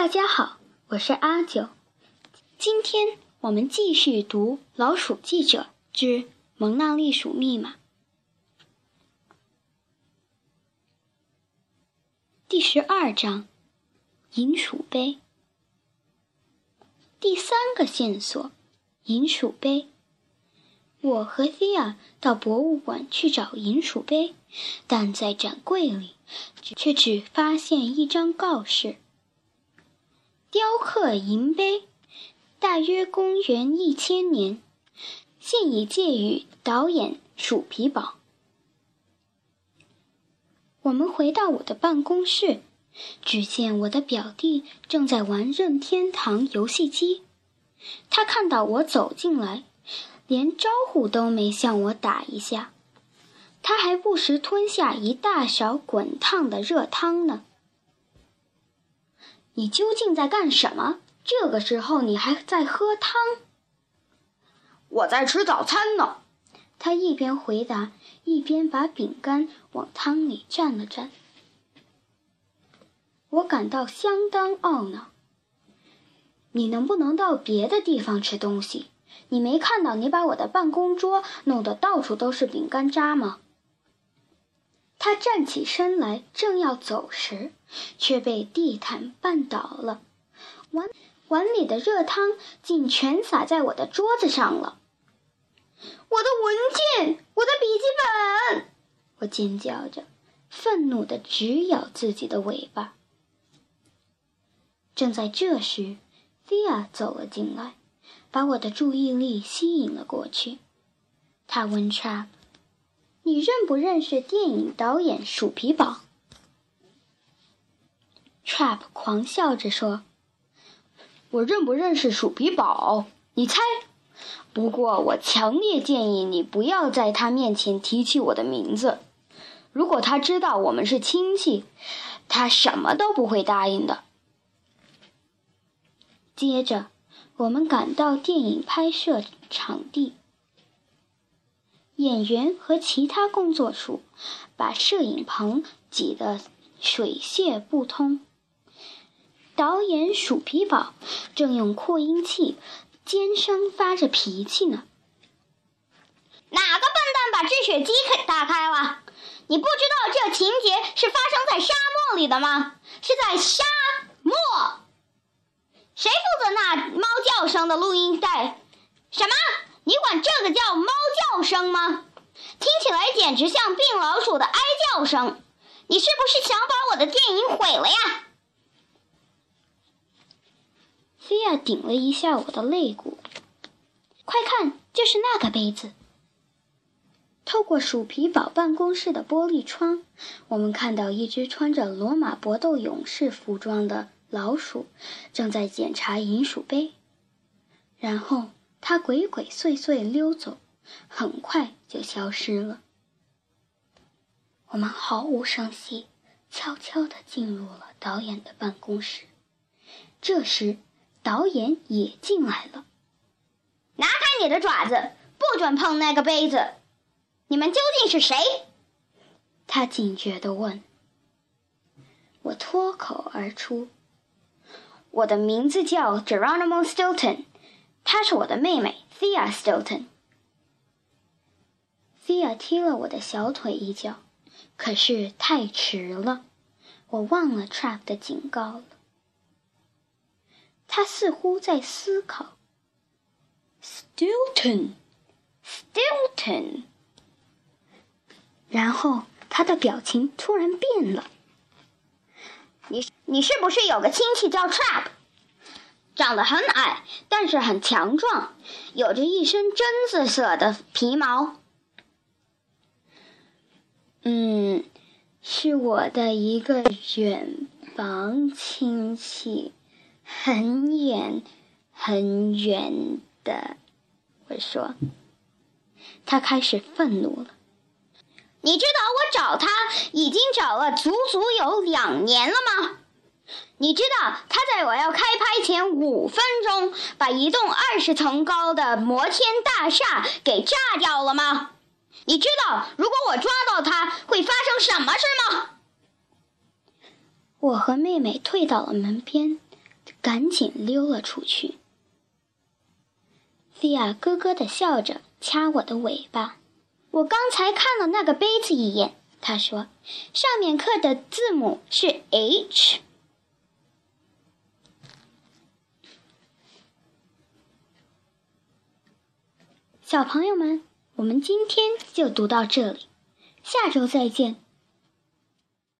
大家好，我是阿九。今天我们继续读《老鼠记者之蒙娜丽鼠密码》第十二章——银鼠杯。第三个线索：银鼠杯。我和菲亚到博物馆去找银鼠杯，但在展柜里却只发现一张告示：雕刻银杯，大约公元一千年，现已借予导演鼠皮堡。我们回到我的办公室，只见我的表弟正在玩任天堂游戏机。他看到我走进来。连招呼都没向我打一下，他还不时吞下一大勺滚烫的热汤呢。你究竟在干什么？这个时候你还在喝汤？我在吃早餐呢。他一边回答，一边把饼干往汤里蘸了蘸。我感到相当懊恼。你能不能到别的地方吃东西？你没看到你把我的办公桌弄得到处都是饼干渣吗？他站起身来，正要走时，却被地毯绊倒了，碗碗里的热汤竟全洒在我的桌子上了。我的文件，我的笔记本！我尖叫着，愤怒的直咬自己的尾巴。正在这时，菲亚走了进来。把我的注意力吸引了过去。他问 Trap：“ 你认不认识电影导演鼠皮宝？”Trap 狂笑着说：“我认不认识鼠皮宝？你猜？不过我强烈建议你不要在他面前提起我的名字。如果他知道我们是亲戚，他什么都不会答应的。”接着。我们赶到电影拍摄场地，演员和其他工作鼠把摄影棚挤得水泄不通。导演鼠皮宝正用扩音器尖声发着脾气呢。哪个笨蛋把制雪机给打开了？你不知道这情节是发生在沙漠里的吗？是在沙漠。谁负责那猫叫声的录音带？什么？你管这个叫猫叫声吗？听起来简直像病老鼠的哀叫声！你是不是想把我的电影毁了呀？菲亚顶了一下我的肋骨。快看，就是那个杯子。透过鼠皮堡办公室的玻璃窗，我们看到一只穿着罗马搏斗勇士服装的。老鼠正在检查银鼠杯，然后它鬼鬼祟祟溜走，很快就消失了。我们毫无声息，悄悄地进入了导演的办公室。这时，导演也进来了。拿开你的爪子，不准碰那个杯子！你们究竟是谁？他警觉地问。我脱口而出。我的名字叫 Geronimo Stilton，她是我的妹妹 Thea Stilton。Thea 踢了我的小腿一脚，可是太迟了，我忘了 Trap 的警告了。他似乎在思考。Stilton，Stilton，然后他的表情突然变了。你你是不是有个亲戚叫 Trap，长得很矮，但是很强壮，有着一身榛子色的皮毛？嗯，是我的一个远房亲戚，很远很远的。我说，他开始愤怒了。你知道我找他已经找了足足有两年了吗？你知道他在我要开拍前五分钟把一栋二十层高的摩天大厦给炸掉了吗？你知道如果我抓到他会发生什么事吗？我和妹妹退到了门边赶紧溜了出去。菲亚咯咯的笑着掐我的尾巴。我刚才看了那个杯子一眼他说上面刻的字母是 h 小朋友们我们今天就读到这里下周再见。